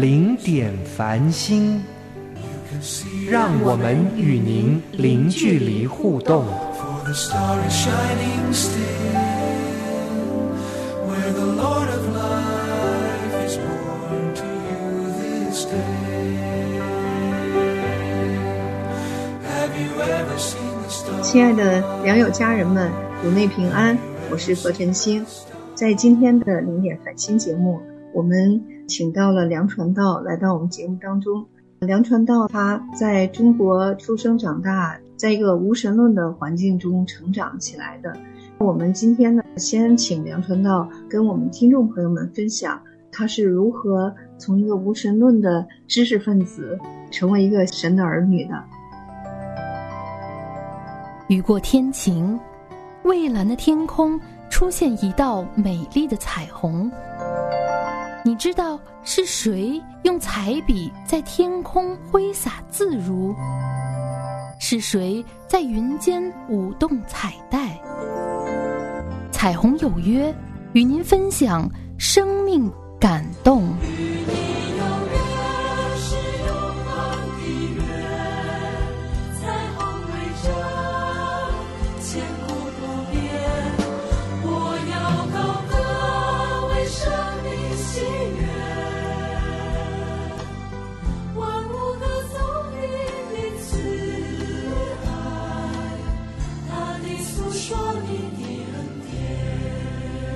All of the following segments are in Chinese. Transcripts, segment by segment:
零点繁星，让我们与您零距离互动。亲爱的良友家人们，主内平安，我是何晨星。在今天的零点繁星节目，我们请到了梁传道来到我们节目当中。梁传道他在中国出生长大，在一个无神论的环境中成长起来的。我们今天呢，先请梁传道跟我们听众朋友们分享他是如何从一个无神论的知识分子，成为一个神的儿女的。雨过天晴，蔚蓝的天空。出现一道美丽的彩虹，你知道是谁用彩笔在天空挥洒自如？是谁在云间舞动彩带？彩虹有约，与您分享生命感动。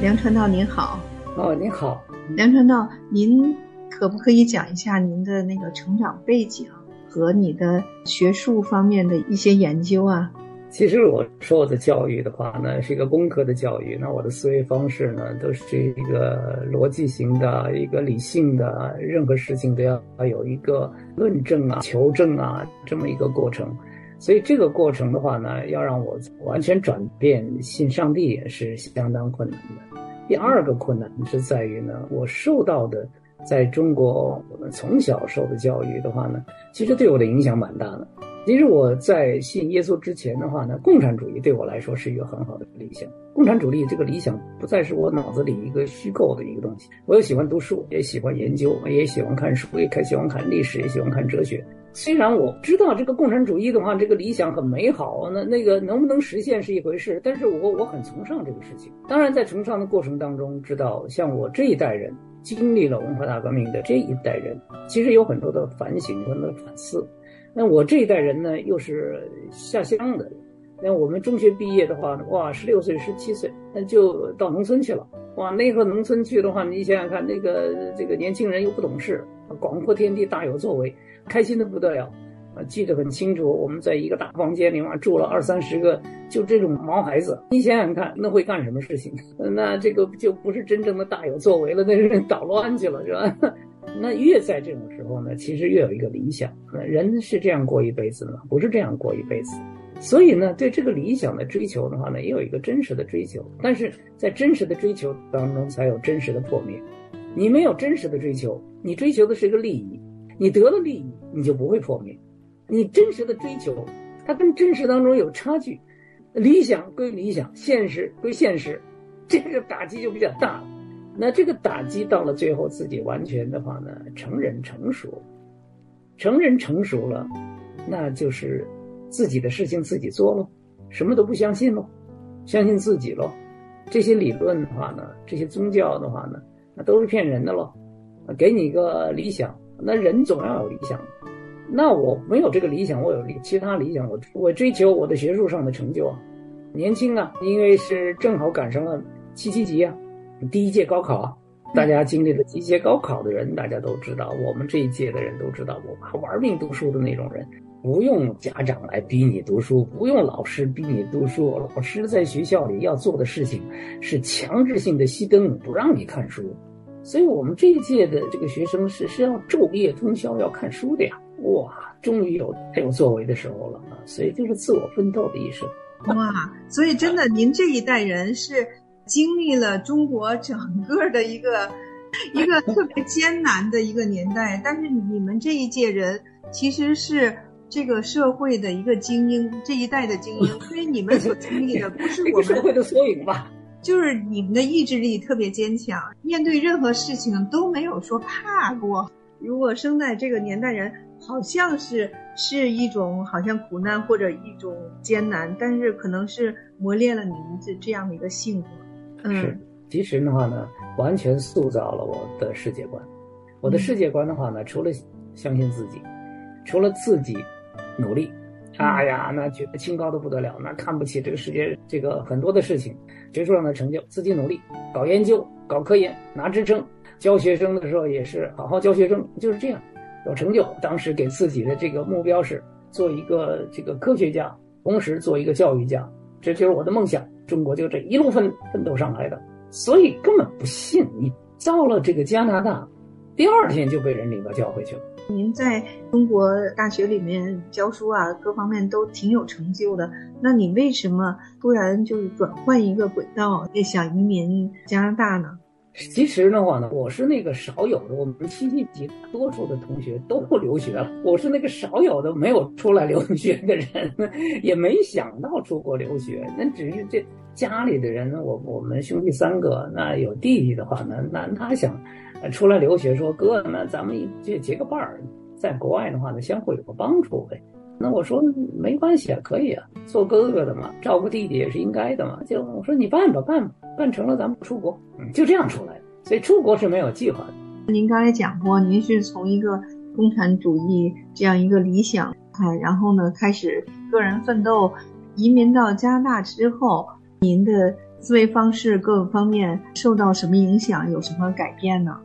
梁传道您好，哦，您好，梁传道，您可不可以讲一下您的那个成长背景和你的学术方面的一些研究啊？其实我说我的教育的话呢，是一个工科的教育，那我的思维方式呢，都是一个逻辑型的，一个理性的，任何事情都要要有一个论证啊、求证啊这么一个过程。所以这个过程的话呢，要让我完全转变信上帝也是相当困难的。第二个困难是在于呢，我受到的在中国我们从小受的教育的话呢，其实对我的影响蛮大的。其实我在信耶稣之前的话呢，共产主义对我来说是一个很好的理想。共产主义这个理想不再是我脑子里一个虚构的一个东西。我又喜欢读书，也喜欢研究，也喜欢看书，也喜欢看历史，也喜欢看哲学。虽然我知道这个共产主义的话，这个理想很美好，那那个能不能实现是一回事，但是我我很崇尚这个事情。当然，在崇尚的过程当中，知道像我这一代人经历了文化大革命的这一代人，其实有很多的反省和的反思。那我这一代人呢，又是下乡的。那我们中学毕业的话，哇，十六岁、十七岁，那就到农村去了。哇，那个农村去的话，你想想看，那个这个年轻人又不懂事，广阔天地大有作为，开心的不得了。啊，记得很清楚，我们在一个大房间里面住了二三十个，就这种毛孩子。你想想看，那会干什么事情？那这个就不是真正的大有作为了，那是捣乱去了，是吧？那越在这种时候呢，其实越有一个理想。人是这样过一辈子吗？不是这样过一辈子。所以呢，对这个理想的追求的话呢，也有一个真实的追求。但是在真实的追求当中，才有真实的破灭。你没有真实的追求，你追求的是一个利益，你得了利益，你就不会破灭。你真实的追求，它跟真实当中有差距。理想归理想，现实归现实，这个打击就比较大了。那这个打击到了最后，自己完全的话呢，成人成熟，成人成熟了，那就是自己的事情自己做喽，什么都不相信喽，相信自己喽。这些理论的话呢，这些宗教的话呢，那都是骗人的喽。给你一个理想，那人总要有理想。那我没有这个理想，我有其他理想，我我追求我的学术上的成就啊。年轻啊，因为是正好赶上了七七级啊。第一届高考啊，大家经历了几届高考的人，大家都知道，我们这一届的人都知道，我玩命读书的那种人，不用家长来逼你读书，不用老师逼你读书，老师在学校里要做的事情是强制性的熄灯，不让你看书。所以我们这一届的这个学生是是要昼夜通宵要看书的呀！哇，终于有很有作为的时候了啊！所以就是自我奋斗的一生。哇，所以真的，您这一代人是经历了中国整个的一个 一个特别艰难的一个年代，但是你们这一届人其实是这个社会的一个精英，这一代的精英，所以你们所经历的不是我们 社会的缩影吧？就是你们的意志力特别坚强，面对任何事情都没有说怕过。如果生在这个年代人。好像是是一种好像苦难或者一种艰难，但是可能是磨练了你们这这样的一个性格。嗯，其实的话呢，完全塑造了我的世界观。我的世界观的话呢，除了相信自己，除了自己努力，哎呀，那觉得清高的不得了，那看不起这个世界这个很多的事情，学术上的成就，自己努力搞研究、搞科研拿职称，教学生的时候也是好好教学生，就是这样。有成就，当时给自己的这个目标是做一个这个科学家，同时做一个教育家，这就是我的梦想。中国就这一路奋奋斗上来的，所以根本不信。你到了这个加拿大，第二天就被人领到教会去了。您在中国大学里面教书啊，各方面都挺有成就的。那你为什么突然就转换一个轨道，也想移民加拿大呢？其实的话呢，我是那个少有的，我们亲戚级多数的同学都不留学了，我是那个少有的没有出来留学的人，也没想到出国留学。那只是这家里的人，我我们兄弟三个，那有弟弟的话呢，那他想出来留学，说哥，那咱们就结个伴儿，在国外的话呢，相互有个帮助呗。那我说没关系啊，可以啊，做哥哥的嘛，照顾弟弟也是应该的嘛。就我说你办吧，办吧，办成了咱们出国，就这样出来。所以出国是没有计划的。您刚才讲过，您是从一个共产主义这样一个理想，然后呢开始个人奋斗，移民到加拿大之后，您的思维方式各个方面受到什么影响，有什么改变呢？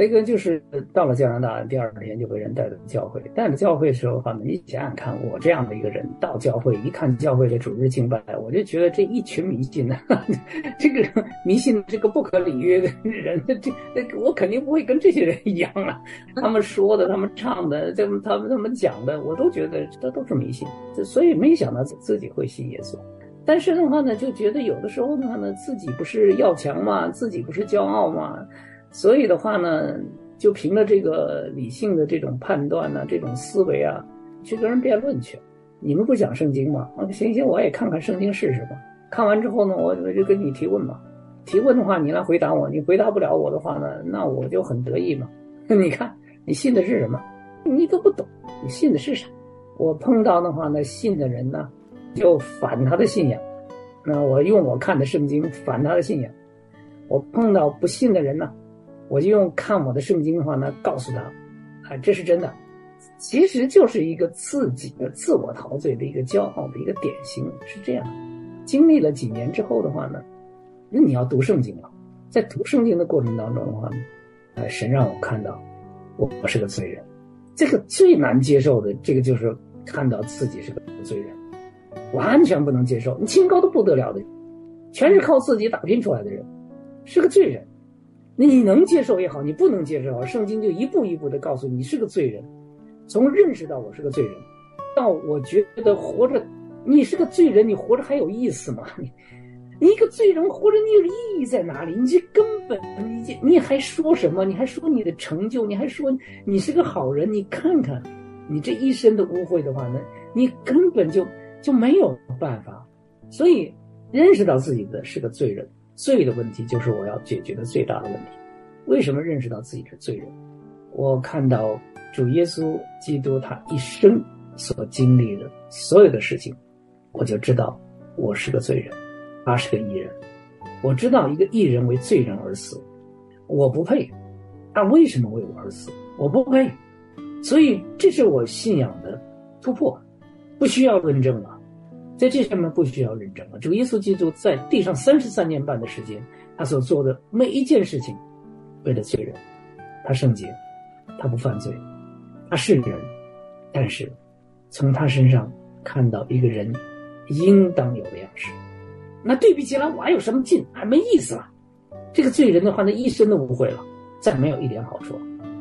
雷哥就是到了加拿大，第二天就被人带到教会。带到教会的时候，哈，你想想看，我这样的一个人到教会，一看教会的主日敬拜，我就觉得这一群迷信的，这个迷信这个不可理喻的人，这我肯定不会跟这些人一样啊。他们说的，他们唱的，这他们他们讲的，我都觉得这都是迷信。所以没想到自己会信耶稣。但是的话呢，就觉得有的时候的话呢，自己不是要强嘛，自己不是骄傲嘛。所以的话呢，就凭着这个理性的这种判断呢，这种思维啊，去跟人辩论去。你们不讲圣经吗？啊，行行，我也看看圣经试试吧。看完之后呢，我就跟你提问嘛。提问的话，你来回答我。你回答不了我的话呢，那我就很得意嘛。你看，你信的是什么？你都不懂，你信的是啥？我碰到的话呢，信的人呢，就反他的信仰。那我用我看的圣经反他的信仰。我碰到不信的人呢？我就用看我的圣经的话呢，告诉他，啊，这是真的，其实就是一个自己的自我陶醉的一个骄傲的一个典型，是这样。经历了几年之后的话呢，那你要读圣经了，在读圣经的过程当中的话呢，呃，神让我看到，我我是个罪人，这个最难接受的，这个就是看到自己是个罪人，完全不能接受，你清高的不得了的，全是靠自己打拼出来的人，是个罪人。你能接受也好，你不能接受也好，圣经就一步一步的告诉你，是个罪人。从认识到我是个罪人，到我觉得活着，你是个罪人，你活着还有意思吗？你，你一个罪人活着，你有意义在哪里？你这根本，你这你还说什么？你还说你的成就？你还说你是个好人？你看看，你这一身的污秽的话呢，你根本就就没有办法。所以，认识到自己的是个罪人。罪的问题就是我要解决的最大的问题。为什么认识到自己是罪人？我看到主耶稣基督他一生所经历的所有的事情，我就知道我是个罪人，他是个艺人。我知道一个艺人为罪人而死，我不配。他为什么为我而死？我不配。所以这是我信仰的突破，不需要论证了。在这上面不需要认证了。主耶稣基督在地上三十三年半的时间，他所做的每一件事情，为了罪人，他圣洁，他不犯罪，他是人，但是从他身上看到一个人应当有的样式。那对比起来，我还有什么劲？还没意思了。这个罪人的话，那一生都不会了。再没有一点好处。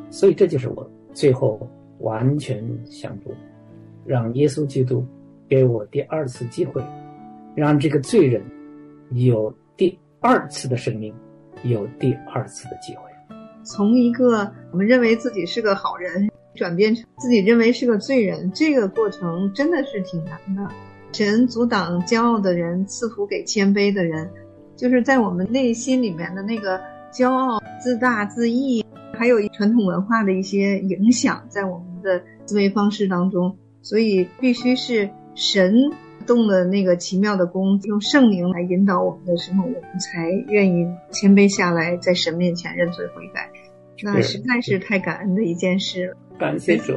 所以这就是我最后完全想住，让耶稣基督给我第二次机会，让这个罪人有第二次的生命，有第二次的机会。从一个我们认为自己是个好人，转变成自己认为是个罪人，这个过程真的是挺难的。神阻挡骄傲的人，赐福给谦卑的人，就是在我们内心里面的那个骄傲、自大、自义，还有传统文化的一些影响，在我们的思维方式当中。所以必须是神动了那个奇妙的功，用圣灵来引导我们的时候，我们才愿意谦卑下来，在神面前认罪悔改。那实在是太感恩的一件事了。感谢主。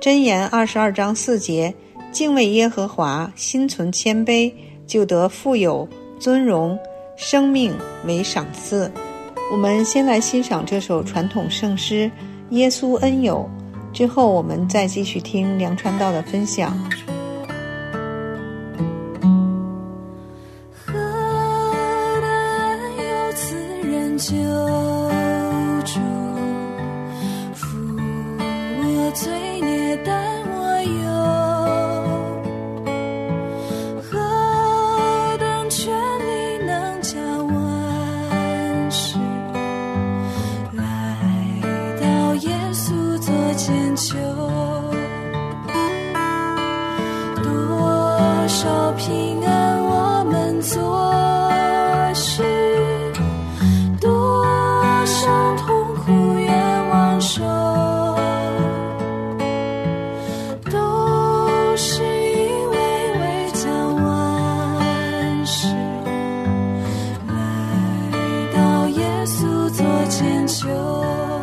箴言二十二章四节。敬畏耶和华，心存谦卑，就得富有尊荣，生命为赏赐。我们先来欣赏这首传统圣诗《耶稣恩友》，之后我们再继续听梁传道的分享。千秋。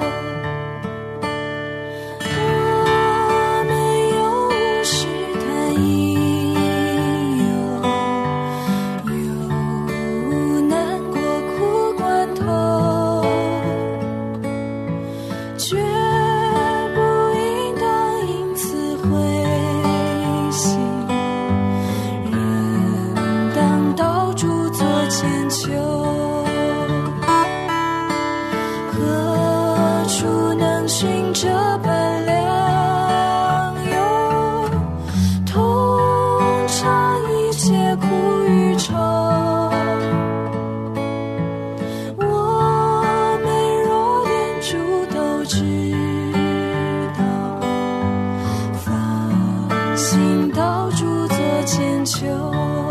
心到处做千秋。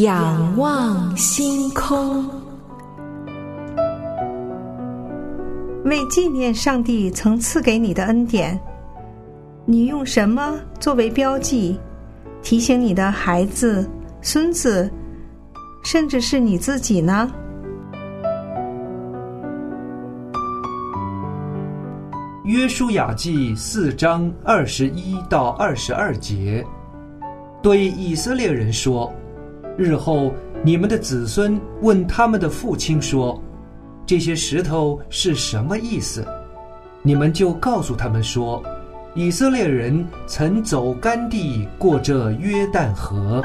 仰望星空，为纪念上帝曾赐给你的恩典，你用什么作为标记，提醒你的孩子、孙子，甚至是你自己呢？约书亚记四章二十一到二十二节，对以色列人说。日后，你们的子孙问他们的父亲说：“这些石头是什么意思？”你们就告诉他们说：“以色列人曾走干地过这约旦河。”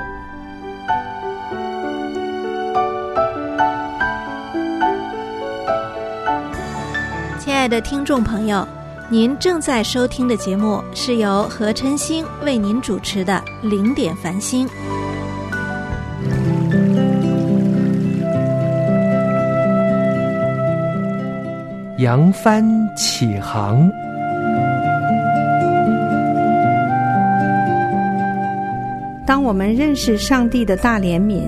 亲爱的听众朋友，您正在收听的节目是由何晨星为您主持的《零点繁星》。扬帆起航。当我们认识上帝的大怜悯，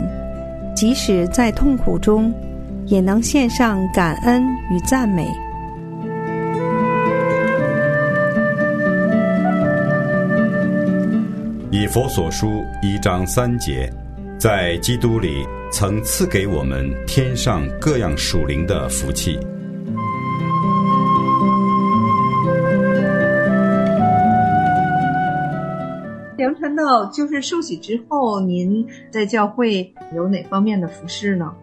即使在痛苦中，也能献上感恩与赞美。以佛所书一章三节，在基督里曾赐给我们天上各样属灵的福气。梁传道就是受洗之后，您在教会有哪方面的服饰呢？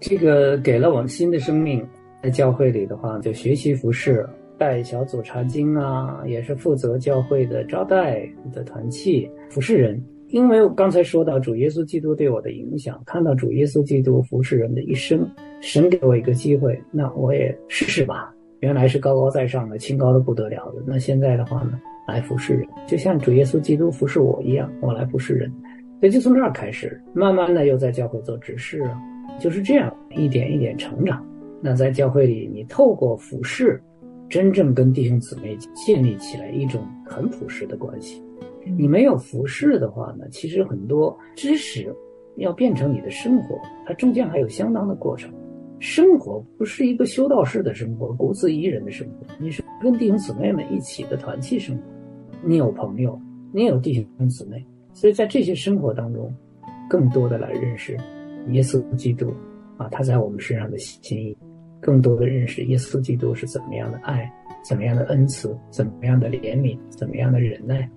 这个给了我们新的生命，在教会里的话，就学习服饰，带小组查经啊，也是负责教会的招待的团契服侍人。因为我刚才说到主耶稣基督对我的影响，看到主耶稣基督服侍人的一生，神给我一个机会，那我也试试吧。原来是高高在上的，清高的不得了的，那现在的话呢？来服侍人，就像主耶稣基督服侍我一样，我来服侍人。所以就从这儿开始，慢慢的又在教会做执事啊，就是这样一点一点成长。那在教会里，你透过服侍，真正跟弟兄姊妹建立起来一种很朴实的关系。你没有服侍的话呢，其实很多知识要变成你的生活，它中间还有相当的过程。生活不是一个修道士的生活，独自一人的生活，你是跟弟兄姊妹们一起的团契生活。你有朋友，你有弟兄姊妹，所以在这些生活当中，更多的来认识耶稣基督啊，他在我们身上的心意，更多的认识耶稣基督是怎么样的爱，怎么样的恩慈，怎么样的怜悯，怎么样的忍耐。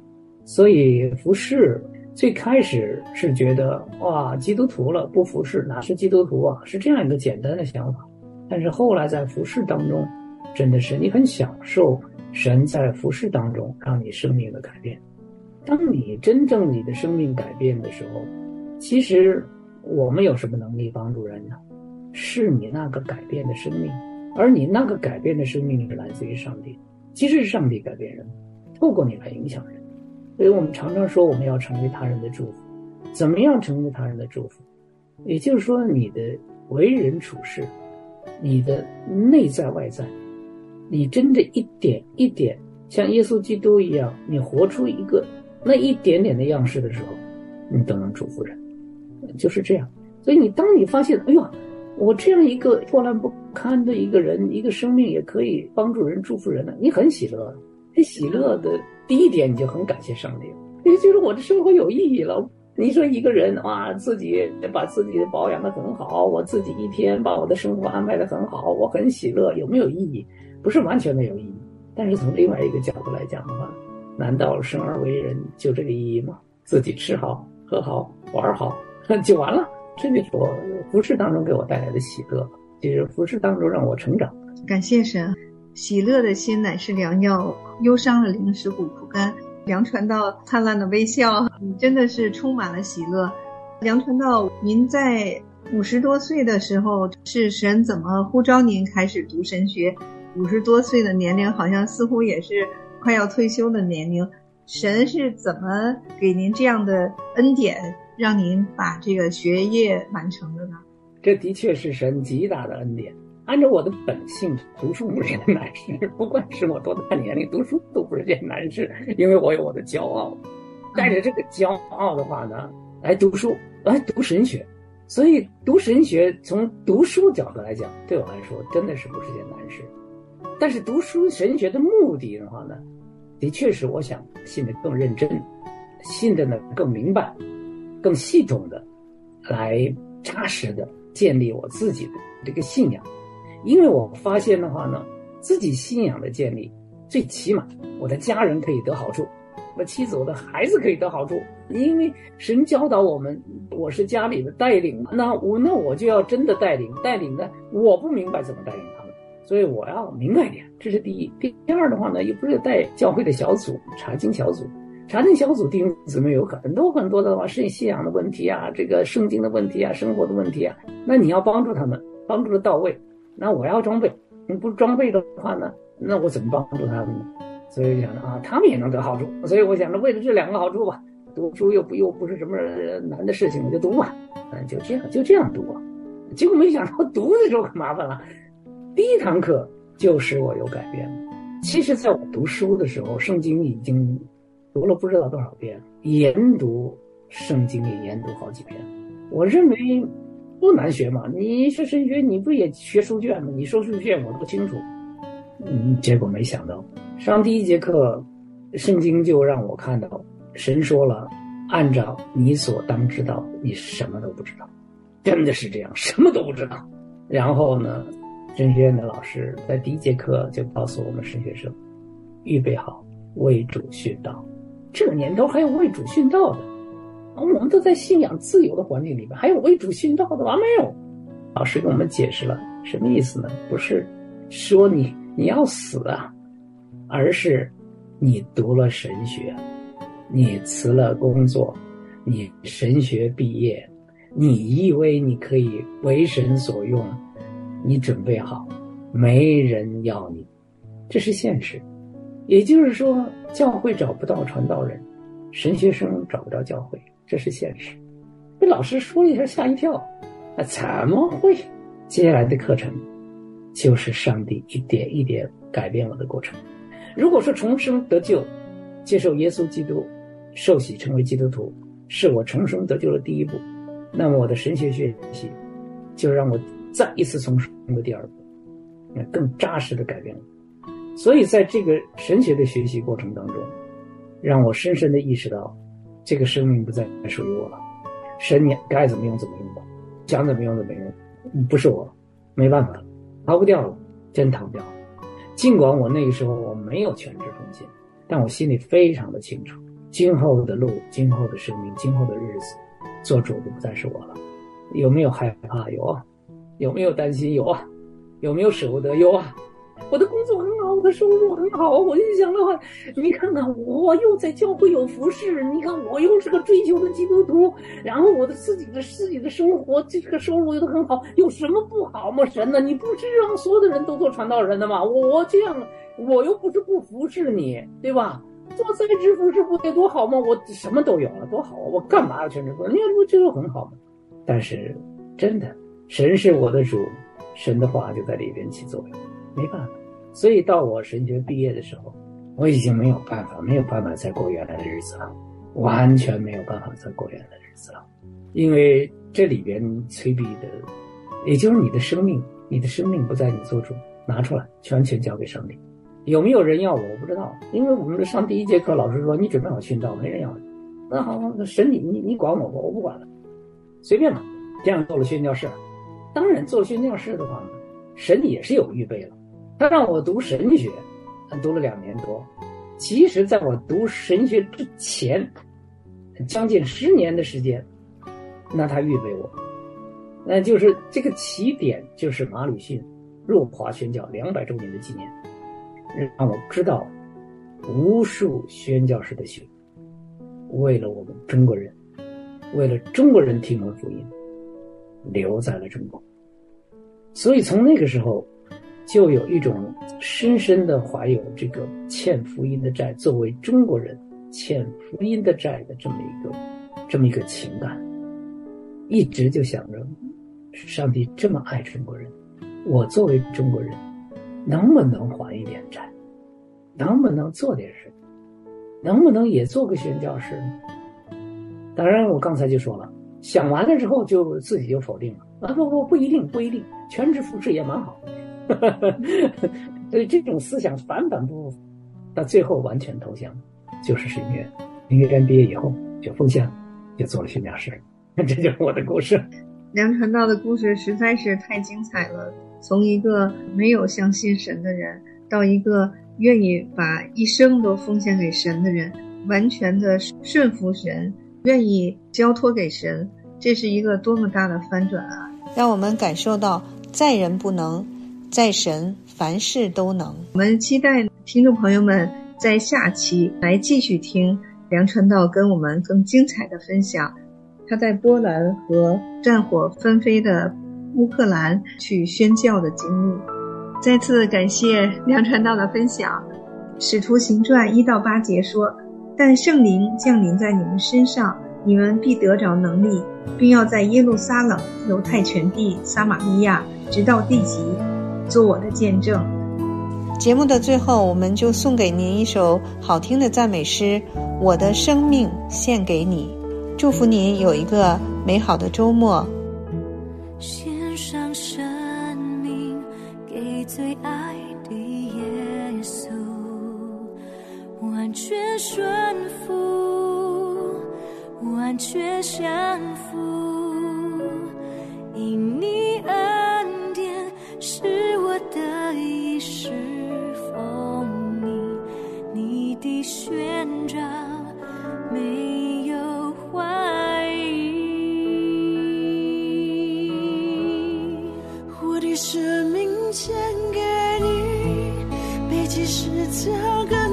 所以服侍最开始是觉得哇，基督徒了不服侍哪是基督徒啊？是这样一个简单的想法。但是后来在服侍当中，真的是你很享受。神在服侍当中让你生命的改变。当你真正你的生命改变的时候，其实我们有什么能力帮助人呢？是你那个改变的生命，而你那个改变的生命是来自于上帝。其实是上帝改变人，透过你来影响人。所以我们常常说我们要成为他人的祝福。怎么样成为他人的祝福？也就是说，你的为人处事，你的内在外在。你真的一点一点像耶稣基督一样，你活出一个那一点点的样式的时候，你都能祝福人，就是这样。所以你当你发现，哎呦，我这样一个破烂不堪的一个人，一个生命也可以帮助人、祝福人了，你很喜乐。这喜乐的第一点，你就很感谢上帝，你就觉得我的生活有意义了。你说一个人哇，自己把自己保养的很好，我自己一天把我的生活安排的很好，我很喜乐，有没有意义？不是完全没有意义，但是从另外一个角度来讲的话，难道生而为人就这个意义吗？自己吃好、喝好、玩好 就完了？这就是我服饰当中给我带来的喜乐，就是服饰当中让我成长。感谢神，喜乐的心乃是良药，忧伤的灵使骨枯干。梁传道灿烂的微笑，你真的是充满了喜乐。梁传道，您在五十多岁的时候，是神怎么呼召您开始读神学？五十多岁的年龄，好像似乎也是快要退休的年龄。神是怎么给您这样的恩典，让您把这个学业完成的呢？这的确是神极大的恩典。按照我的本性，读书不是件难事，不管是我多大年龄，读书都不是件难事，因为我有我的骄傲。带着这个骄傲的话呢，来读书，来读神学。所以读神学，从读书角度来讲，对我来说真的是不是件难事。但是读书神学的目的的话呢，的确是我想信的更认真，信的呢更明白，更系统的，来扎实的建立我自己的这个信仰。因为我发现的话呢，自己信仰的建立，最起码我的家人可以得好处，我妻子、我的孩子可以得好处。因为神教导我们，我是家里的带领，那我那我就要真的带领，带领的我不明白怎么带领他们。所以我要明白点，这是第一。第二的话呢，又不是带教会的小组、查经小组，查经小组弟兄姊妹有很多很多的话是信仰的问题啊，这个圣经的问题啊，生活的问题啊，那你要帮助他们，帮助的到位。那我要装备，你不装备的话呢，那我怎么帮助他们呢？所以想着啊，他们也能得好处。所以我想着，为了这两个好处吧，读书又不又不是什么难的事情，我就读吧。嗯，就这样就这样读啊。结果没想到读的时候可麻烦了。第一堂课就使我有改变。其实，在我读书的时候，圣经已经读了不知道多少遍，研读圣经也研读好几遍。我认为不难学嘛，你是神学，你不也学书卷吗？你说书卷我都不清楚。嗯，结果没想到上第一节课，圣经就让我看到神说了，按照你所当知道，你什么都不知道，真的是这样，什么都不知道。然后呢，神学院的老师在第一节课就告诉我们神学生，预备好为主殉道。这年头还有为主殉道的，我们都在信仰自由的环境里面，还有为主殉道的吗？没有。老师给我们解释了什么意思呢？不是说你。你要死啊，而是你读了神学，你辞了工作，你神学毕业，你以为你可以为神所用，你准备好，没人要你，这是现实。也就是说，教会找不到传道人，神学生找不着教会，这是现实。被老师说一下，吓一跳，啊，怎么会？接下来的课程。就是上帝一点一点改变我的过程。如果说重生得救，接受耶稣基督，受洗成为基督徒，是我重生得救的第一步，那么我的神学学习就让我再一次重生的第二步，那更扎实的改变了。所以在这个神学的学习过程当中，让我深深的意识到，这个生命不再属于我了，神你该怎么用怎么用吧，想怎么用怎么用，不是我，没办法。逃不掉了，真逃不掉了。尽管我那个时候我没有全职奉献，但我心里非常的清楚，今后的路、今后的生命、今后的日子，做主的不再是我了。有没有害怕？有啊。有没有担心？有啊。有没有舍不得？有啊。我的工作很好，我的收入很好。我就想的话，你看看，我又在教会有服侍，你看我又是个追求的基督徒，然后我的自己的自己的生活，这个收入又都很好，有什么不好吗？神呢？你不是让所有的人都做传道人的吗？我这样，我又不是不服侍你，对吧？做在职服侍不得多好吗？我什么都有了，多好啊！我干嘛要全职服侍？你看不这就很好吗？但是，真的，神是我的主，神的话就在里边起作用。没办法，所以到我神学毕业的时候，我已经没有办法，没有办法再过原来的日子了，完全没有办法再过原来的日子了，因为这里边催逼的，也就是你的生命，你的生命不在你做主，拿出来，全权交给上帝。有没有人要我？我不知道，因为我们上第一节课，老师说你准备好殉道，没人要你。那好，那神你你你管我吧，我不管了，随便吧。这样做了宣教士，当然做宣教士的话呢，神也是有预备了。他让我读神学，读了两年多。其实，在我读神学之前，将近十年的时间，那他预备我，那就是这个起点，就是马吕逊入华宣教两百周年的纪念，让我知道无数宣教士的血，为了我们中国人，为了中国人听闻福音，留在了中国。所以从那个时候。就有一种深深的怀有这个欠福音的债，作为中国人欠福音的债的这么一个这么一个情感，一直就想着，上帝这么爱中国人，我作为中国人，能不能还一点债？能不能做点事？能不能也做个宣教士呢？当然，我刚才就说了，想完了之后就自己就否定了啊！不不不一定不一定，全职服侍也蛮好。所以这种思想反反复复，到最后完全投降，就是神学。神学院毕业以后就奉献，就做了宣教师。这就是我的故事。梁传道的故事实在是太精彩了。从一个没有相信神的人，到一个愿意把一生都奉献给神的人，完全的顺服神，愿意交托给神，这是一个多么大的翻转啊！让我们感受到在人不能。在神凡事都能。我们期待听众朋友们在下期来继续听梁传道跟我们更精彩的分享，他在波兰和战火纷飞的乌克兰去宣教的经历。再次感谢梁传道的分享。使徒行传一到八节说：“但圣灵降临在你们身上，你们必得着能力，并要在耶路撒冷、犹太全地、撒玛利亚，直到地极。”做我的见证，节目的最后，我们就送给您一首好听的赞美诗《我的生命献给你》，祝福您有一个美好的周末。献上生命给最爱的耶稣，完全顺服，完全降服，寻找没有怀疑。我的生命献给你，背起十字架